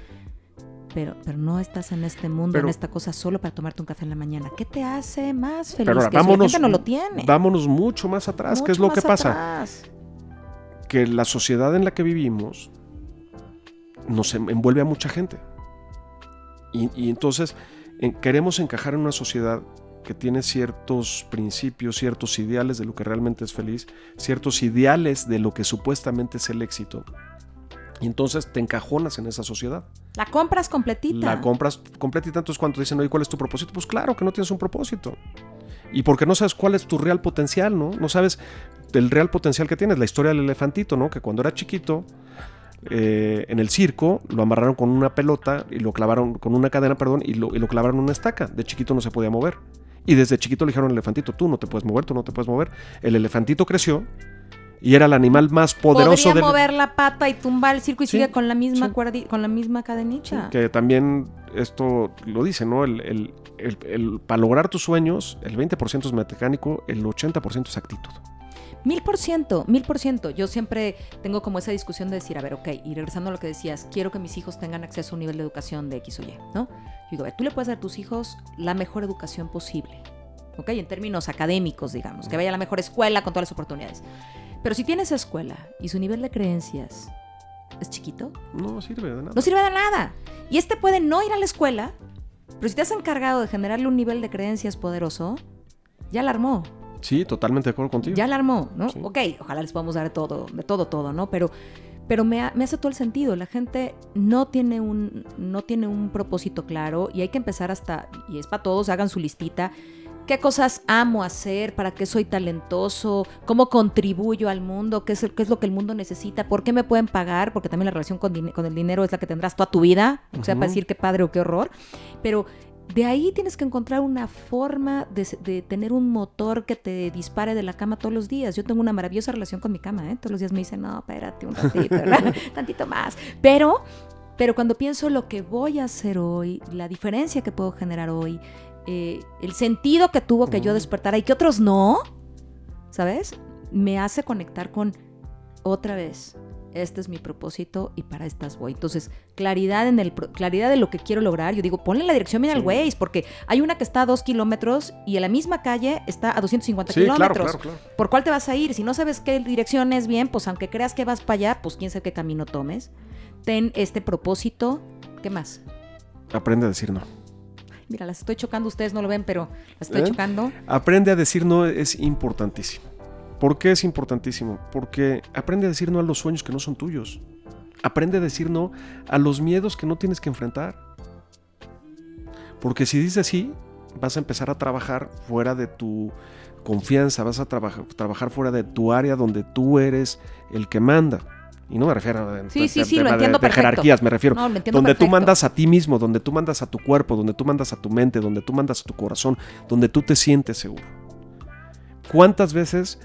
Pero, pero no estás en este mundo, Pero- en esta cosa, solo para tomarte un café en la mañana. ¿Qué te hace más feliz? Pero ahora, Que vámonos, no lo tiene. vámonos mucho más atrás. ¿Qué es Mucho lo que pasa? atrás. Que la sociedad en la que vivimos nos em- envuelve a mucha gente. Y, y entonces en- queremos encajar en una sociedad que tiene ciertos principios, ciertos ideales de lo que realmente es feliz, ciertos ideales de lo que supuestamente es el éxito. Y entonces te encajonas en esa sociedad. La compras completita. La compras completita. Entonces, cuando te dicen, oye, ¿cuál es tu propósito? Pues claro que no tienes un propósito. Y porque no sabes cuál es tu real potencial, ¿no? No sabes el real potencial que tienes. La historia del elefantito, ¿no? Que cuando era chiquito, eh, en el circo, lo amarraron con una pelota y lo clavaron con una cadena, perdón, y lo, y lo clavaron en una estaca. De chiquito no se podía mover. Y desde chiquito le dijeron al elefantito, tú no te puedes mover, tú no te puedes mover. El elefantito creció y era el animal más poderoso Podría del mover la pata y tumbar el circo y Sí, sigue con la misma sí. cuerdi- con la misma cadenita. Que también esto lo dice, ¿no? El, el- el- el- para lograr tus sueños, el 20% es mecánico, el 80% es actitud. Mil por ciento, mil por ciento. Yo siempre tengo como esa discusión de decir, a ver, ok, y regresando a lo que decías, quiero que mis hijos tengan acceso a un nivel de educación de X o Y, ¿no? Digo, a ver, tú le puedes dar a tus hijos la mejor educación posible, ¿ok? En términos académicos, digamos, que vaya a la mejor escuela con todas las oportunidades. Pero si tienes escuela y su nivel de creencias es chiquito, No sirve de nada. no sirve de nada. Y este puede no ir a la escuela, pero si te has encargado de generarle un nivel de creencias poderoso, ya la armó. Sí, totalmente de acuerdo contigo. Ya la armó, ¿no? Sí. Ok, ojalá les podamos dar todo, de todo, todo, ¿no? Pero, pero me, ha- me hace todo el sentido. La gente no tiene, un, no tiene un propósito claro y hay que empezar hasta, y es para todos, hagan su listita. ¿Qué cosas amo hacer? ¿Para qué soy talentoso? ¿Cómo contribuyo al mundo? ¿Qué es, el- qué es lo que el mundo necesita? ¿Por qué me pueden pagar? Porque también la relación con, con el dinero es la que tendrás toda tu vida. O sea, para decir qué padre o qué horror. Pero de ahí tienes que encontrar una forma de, tener un motor que te dispare de la cama todos los días. Yo tengo una maravillosa relación con mi cama, ¿eh? Todos los días me dicen, no, espérate un ratito, tantito más. Pero, pero cuando pienso lo que voy a hacer hoy, la diferencia que puedo generar hoy, eh, el sentido que tuvo que yo Mm. despertara y que otros no, ¿sabes? Me hace conectar con otra vez. Este es mi propósito y para estas voy. Entonces, claridad en el claridad de lo que quiero lograr. Yo digo, ponle la dirección bien al Sí. Waze, porque hay una que está a dos kilómetros y en la misma calle está a 250 Sí, claro, kilómetros. claro, claro. ¿Por cuál te vas a ir? Si no sabes qué dirección es bien, pues aunque creas que vas para allá, pues quién sabe qué camino tomes. Ten este propósito. ¿Qué más? Aprende a decir no. Mira, las estoy chocando, ustedes no lo ven, pero las estoy ¿Eh? chocando. Aprende a decir no es importantísimo. ¿Por qué es importantísimo? Porque aprende a decir no a los sueños que no son tuyos. Aprende a decir no a los miedos que no tienes que enfrentar. Porque si dices sí, vas a empezar a trabajar fuera de tu confianza, vas a trabajar, trabajar fuera de tu área donde tú eres el que manda. Y no me refiero a Sí, sí, de- sí, de- lo de- entiendo de perfecto. jerarquías, me refiero No, lo entiendo donde tú mandas a ti mismo, donde tú mandas a tu cuerpo, donde tú mandas a tu mente, donde tú mandas a tu corazón, donde tú te sientes seguro. ¿Cuántas veces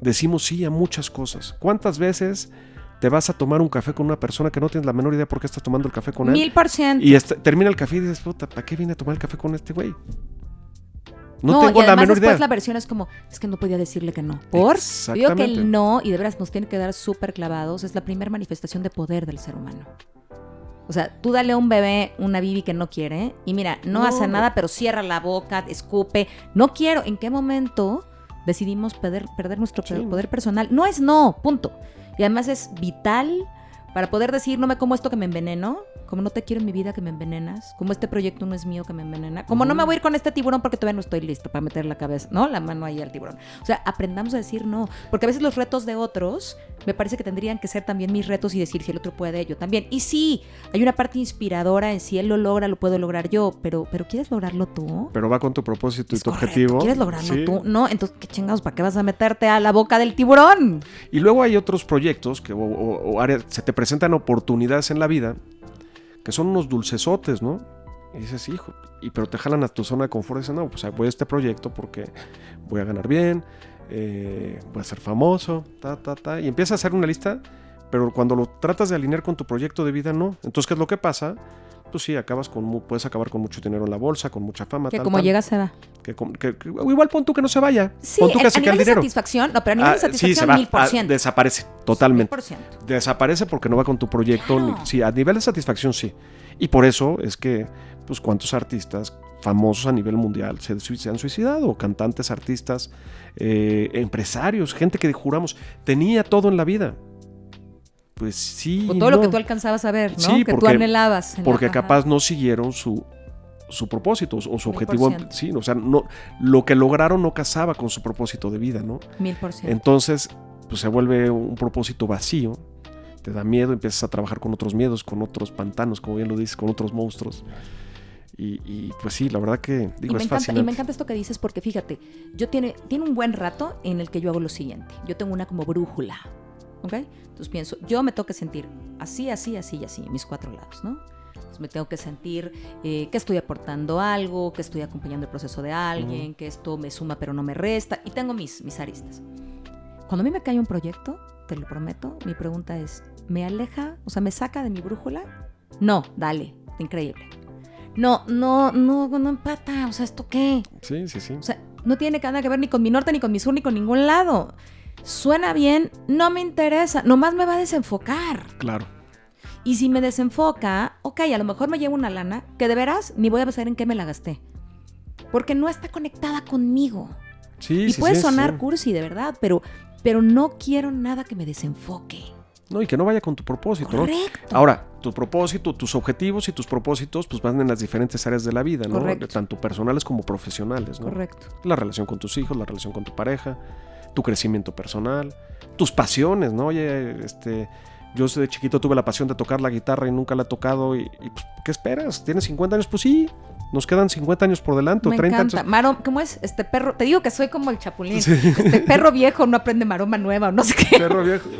decimos sí a muchas cosas? ¿Cuántas veces te vas a tomar un café con una persona que no tienes la menor idea por qué estás tomando el café con él? Mil por ciento. Y est- termina el café y dices, puta, ¿para qué vine a tomar el café con este güey? No, No, tengo y la además menor después idea. la versión es como, es que no podía decirle que no. ¿Por? Yo digo que el no, y de veras nos tiene que dar súper clavados, es la primera manifestación de poder del ser humano. O sea, tú dale a un bebé una bibi que no quiere, y mira, no, No. hace nada, pero cierra la boca, escupe. No quiero. ¿En qué momento decidimos perder, perder nuestro Sí. poder personal? No es no, punto. Y además es vital para poder decir, no me como esto que me enveneno, como no te quiero en mi vida que me envenenas, como este proyecto no es mío que me envenena, como no me voy a ir con este tiburón porque todavía no estoy listo para meter la cabeza, ¿no? La mano ahí al tiburón. O sea, aprendamos a decir no, porque a veces los retos de otros me parece que tendrían que ser también mis retos y decir si el otro puede, yo también. Y sí, hay una parte inspiradora en si él lo logra, lo puedo lograr yo, pero, pero ¿quieres lograrlo tú? Pero va con tu propósito y Es tu correcto, objetivo. ¿Quieres lograrlo Sí. tú? No, entonces, ¿qué chingados? ¿Para qué vas a meterte a la boca del tiburón? Y luego hay otros proyectos que, o, o- o áreas, se te presentan oportunidades en la vida que son unos dulcesotes, ¿no? Y dices, hijo, y, pero te jalan a tu zona de confort y dices, no, pues voy a este proyecto porque voy a ganar bien, eh, voy a ser famoso, ta, ta, ta. Y empiezas a hacer una lista, pero cuando lo tratas de alinear con tu proyecto de vida, no. Entonces, ¿qué es lo que pasa? Pues sí, acabas con, puedes acabar con mucho dinero en la bolsa, con mucha fama, Que tal, como tal, llega se va. que com- que- que- igual pon tú que no se vaya. Sí, pon tú que a, se a quede el nivel de dinero. satisfacción, no, pero a nivel de Ah, sí, se satisfacción, va, mil por ah, ciento. desaparece, totalmente. Desaparece porque no va con tu proyecto. Claro. ni- sí, a nivel de satisfacción sí. Y por eso es que, pues, cuántos artistas famosos a nivel mundial se han suicidado, cantantes, artistas, eh, empresarios, gente que juramos tenía todo en la vida. Pues sí. O todo lo que tú alcanzabas a ver, ¿no? Sí, que tú porque- anhelabas. en la- Porque capaz no siguieron su, su propósito o su objetivo. ciento. Sí, o sea, no, lo que lograron no casaba con su propósito de vida, ¿no? Mil por ciento. Entonces, pues se vuelve un propósito vacío, te da miedo, empiezas a trabajar con otros miedos, con otros pantanos, como bien lo dices, con otros monstruos. Y, y, pues sí, la verdad que Y digo, me, es encanta, y me encanta esto que dices porque fíjate, yo tiene, tiene un buen rato en el que yo hago lo siguiente. Yo tengo una como brújula, ¿ok? Entonces pienso, yo me tengo que sentir así, así, así y así, en mis cuatro lados, ¿no? Entonces me tengo que sentir eh, que estoy aportando algo, que estoy acompañando el proceso de alguien, que esto me suma pero no me resta. Y tengo mis, mis aristas. Cuando a mí me cae un proyecto, te lo prometo, mi pregunta es, ¿me aleja? O sea, ¿me saca de mi brújula? No, dale, increíble. No, no, no, no empata. O sea, ¿esto qué? Sí, sí, sí. O sea, no tiene nada que ver ni con mi norte, ni con mi sur, ni con ningún lado. Suena bien, no me interesa, nomás me va a desenfocar. Claro. Y si me desenfoca, ok, a lo mejor me llevo una lana que de veras ni voy a saber en qué me la gasté. Porque no está conectada conmigo. Sí, y sí, puede sí, sonar cursi, de verdad, pero, pero no quiero nada que me desenfoque. No, y que no vaya con tu propósito, ¿no? Correcto. Ahora, tu propósito, tus objetivos y tus propósitos, pues van en las diferentes áreas de la vida, ¿no? Correcto. Tanto personales como profesionales, ¿no? Correcto. La relación con tus hijos, la relación con tu pareja, tu crecimiento personal, tus pasiones, ¿no? Oye, este, yo de chiquito tuve la pasión de tocar la guitarra y nunca la he tocado y, y, pues, ¿qué esperas? ¿Tienes 50 años? Pues sí, nos quedan 50 años por delante o Me 30 encanta. años. Maro, ¿cómo es? Este perro, te digo que soy como el chapulín. Sí. Este perro viejo no aprende maroma nueva o no sé qué. Perro viejo.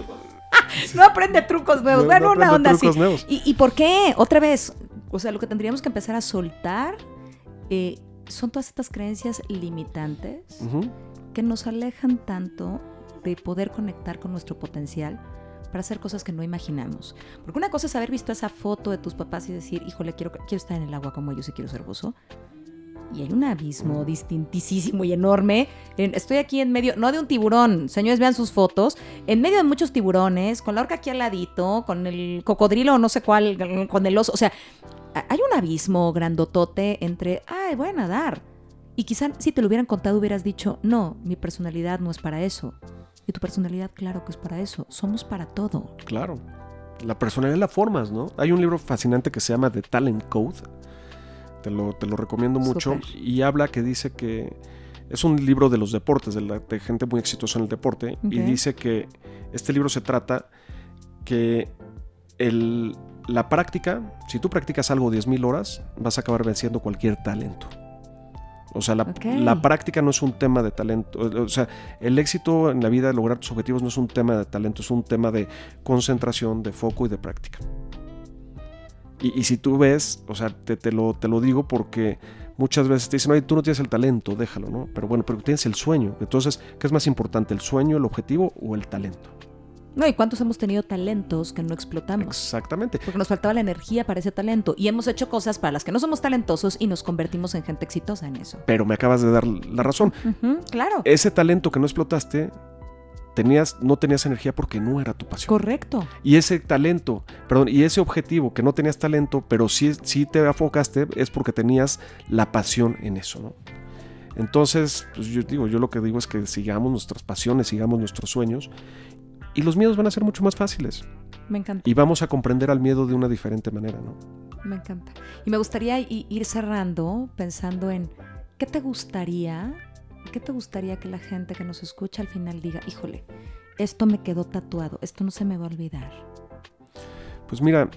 No aprende trucos nuevos. No- bueno, no una onda así. nuevos. ¿Y, ¿Y por qué? Otra vez, o sea, lo que tendríamos que empezar a soltar eh, son todas estas creencias limitantes Ujú. Que nos alejan tanto de poder conectar con nuestro potencial para hacer cosas que no imaginamos. Porque una cosa es haber visto esa foto de tus papás y decir, híjole, quiero, quiero estar en el agua como ellos y quiero ser buzo. Y hay un abismo distintísimo y enorme. En- estoy aquí en medio, no de un tiburón, señores, vean sus fotos, en medio de muchos tiburones, con la orca aquí al ladito, con el cocodrilo o no sé cuál, con el oso. O sea, hay un abismo grandotote entre, ay, voy a nadar. Y quizá si te lo hubieran contado hubieras dicho, no, mi personalidad no es para eso. Y tu personalidad, claro que es para eso. Somos para todo. Claro. La personalidad la formas, ¿no? Hay un libro fascinante que se llama The Talent Code. Te lo, te lo recomiendo mucho. Y habla que dice que es un libro de los deportes, de, la- de gente muy exitosa en el deporte. Y dice que este libro se trata que el- la práctica, si tú practicas algo 10.000 horas, vas a acabar venciendo cualquier talento. O sea, la, la práctica no es un tema de talento. O o sea, el éxito en la vida, lograr tus objetivos, no es un tema de talento, es un tema de concentración, de foco y de práctica. Y, y si tú ves, o sea, te, te lo, te lo digo porque muchas veces te dicen, oye, tú no tienes el talento, déjalo, ¿no? Pero bueno, pero tienes el sueño. Entonces, ¿qué es más importante, el sueño, el objetivo o el talento? No, ¿y cuántos hemos tenido talentos que no explotamos? Exactamente. Porque nos faltaba la energía para ese talento. Y hemos hecho cosas para las que no somos talentosos y nos convertimos en gente exitosa en eso. Pero me acabas de dar la razón. Claro. Ese talento que no explotaste, tenías, no tenías energía porque no era tu pasión. Correcto. Y ese talento, perdón, y ese objetivo que no tenías talento, pero sí, sí te enfocaste, es porque tenías la pasión en eso, ¿no? Entonces, pues yo digo, yo lo que digo es que sigamos nuestras pasiones, sigamos nuestros sueños, y los miedos van a ser mucho más fáciles. Me encanta. Y vamos a comprender al miedo de una diferente manera, ¿no? Me encanta. Y me gustaría ir cerrando pensando en qué te gustaría, qué te gustaría que la gente que nos escucha al final diga, híjole, esto me quedó tatuado, esto no se me va a olvidar. Pues mira,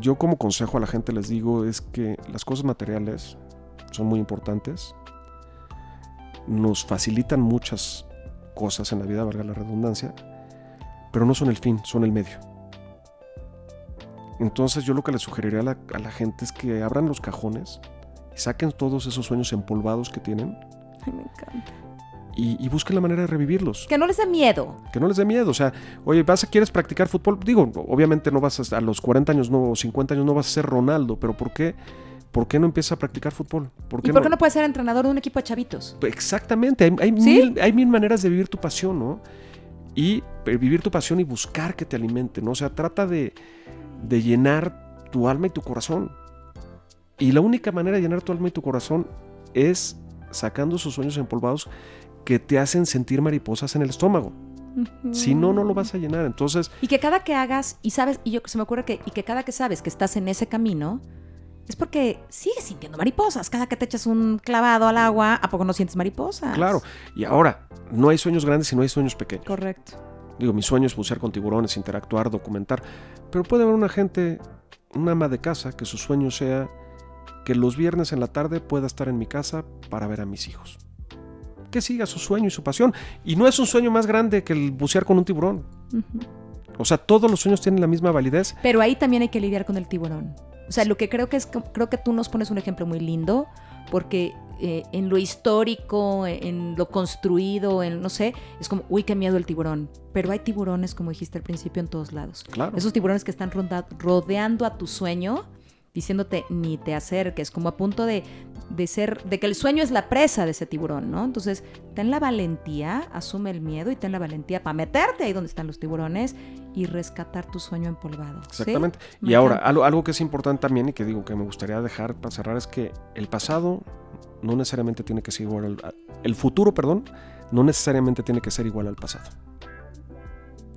yo como consejo a la gente les digo es que las cosas materiales son muy importantes, nos facilitan muchas cosas en la vida, valga la redundancia, pero no son el fin, son el medio. Entonces yo lo que les sugeriría a la, a la gente es que abran los cajones y saquen todos esos sueños empolvados que tienen Ay, me encanta. y, y busquen la manera de revivirlos. Que no les dé miedo. Que no les dé miedo. O sea, oye, vas a, ¿quieres practicar fútbol? Digo, obviamente no vas a, a los 40 años no, o 50 años no vas a ser Ronaldo, pero ¿por qué? ¿Por qué no empiezas a practicar fútbol? ¿Por ¿Y por qué no puedes ser entrenador de un equipo de chavitos? Exactamente, hay, hay ¿Sí? mil, hay mil maneras de vivir tu pasión, ¿no? Y eh, vivir tu pasión y buscar que te alimente, ¿no? O sea, trata de, de llenar tu alma y tu corazón. Y la única manera de llenar tu alma y tu corazón es sacando esos sueños empolvados que te hacen sentir mariposas en el estómago. Si no, no lo vas a llenar. Entonces, Y que cada que hagas, y sabes, y yo se me ocurre que, y que cada que sabes que estás en ese camino, es porque sigues sintiendo mariposas. Cada que te echas un clavado al agua, ¿a poco no sientes mariposas? claro. Y ahora, no hay sueños grandes y no hay sueños pequeños. Correcto. Digo, mi sueño es bucear con tiburones, interactuar, documentar. Pero puede haber una gente, una ama de casa, que su sueño sea que los viernes en la tarde pueda estar en mi casa para ver a mis hijos. Que siga su sueño y su pasión. Y no es un sueño más grande que el bucear con un tiburón. O sea, todos los sueños tienen la misma validez. Pero ahí también hay que lidiar con el tiburón. O sea, lo que creo que es, creo que tú nos pones un ejemplo muy lindo, porque eh, en lo histórico, en lo construido, en no sé, es como, uy, qué miedo el tiburón. Pero hay tiburones, como dijiste al principio, en todos lados. Claro. Esos tiburones que están ronda- rodeando a tu sueño diciéndote ni te acerques, como a punto de, de ser, de que el sueño es la presa de ese tiburón, ¿no? Entonces, ten la valentía, asume el miedo y ten la valentía para meterte ahí donde están los tiburones y rescatar tu sueño empolvado. Exactamente. Y ahora, algo, algo que es importante también y que digo que me gustaría dejar para cerrar es que el pasado no necesariamente tiene que ser igual al, el futuro, perdón, no necesariamente tiene que ser igual al pasado.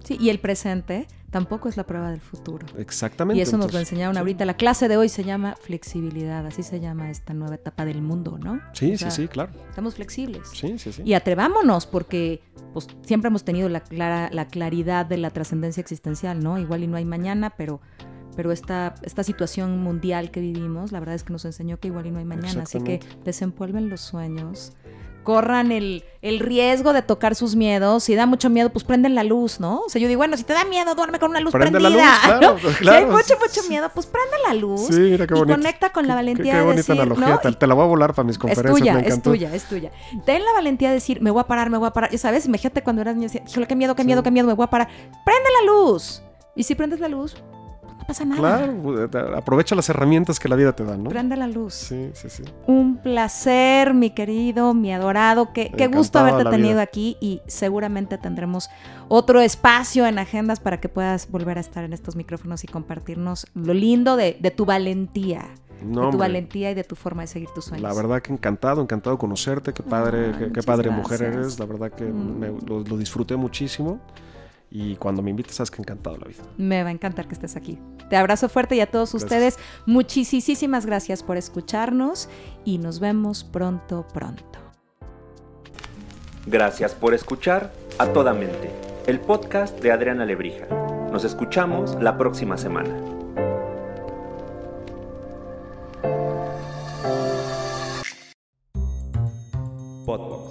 Sí, y el presente tampoco es la prueba del futuro. Exactamente. Y eso nos lo enseñaron ahorita. La clase de hoy se llama flexibilidad, así se llama esta nueva etapa del mundo, ¿no? Sí, sí, sí, claro. Estamos flexibles. Sí, sí, sí. Y atrevámonos, porque pues, siempre hemos tenido la, clara, la claridad de la trascendencia existencial, ¿no? Igual y no hay mañana, pero pero esta, esta situación mundial que vivimos, la verdad es que nos enseñó que igual y no hay mañana, así que desempolven los sueños, corran el, el, riesgo de tocar sus miedos. Si da mucho miedo, pues prenden la luz, ¿no? O sea, yo digo, bueno, si te da miedo, duerme con una luz prende prendida. La luz, claro, ¿no? claro. Si hay mucho, mucho miedo, pues prende la luz. Sí, mira qué bonito. Y conecta con la valentía qué, qué de decir, analogía. ¿no? Te, te, la voy a volar para mis conferencias. Es tuya, me es tuya, es tuya. Ten la valentía de decir, me voy a parar, me voy a parar. Ya sabes, imagínate cuando eras niño, híjole, qué miedo, qué miedo, sí. qué miedo, me voy a parar. Prende la luz. Y si prendes la luz, no pasa nada. Claro, aprovecha las herramientas que la vida te da, ¿no? Prende la luz. Sí, sí, sí. Un placer, mi querido, mi adorado. Qué, qué gusto haberte tenido vida. aquí y seguramente tendremos otro espacio en agendas para que puedas volver a estar en estos micrófonos y compartirnos lo lindo de, de tu valentía. No, de tu hombre. valentía y de tu forma de seguir tus sueños. La verdad que encantado, encantado conocerte, qué padre, Ah, qué, padre gracias. mujer eres, la verdad que Mm. me- lo, lo disfruté muchísimo y cuando me invites, sabes que encantado la vida. Me va a encantar que estés aquí. Te abrazo fuerte y a todos ustedes. Muchísimas gracias por escucharnos y nos vemos pronto, pronto. Gracias por escuchar a toda mente, el podcast de Adriana Lebrija. Nos escuchamos la próxima semana. Podcast.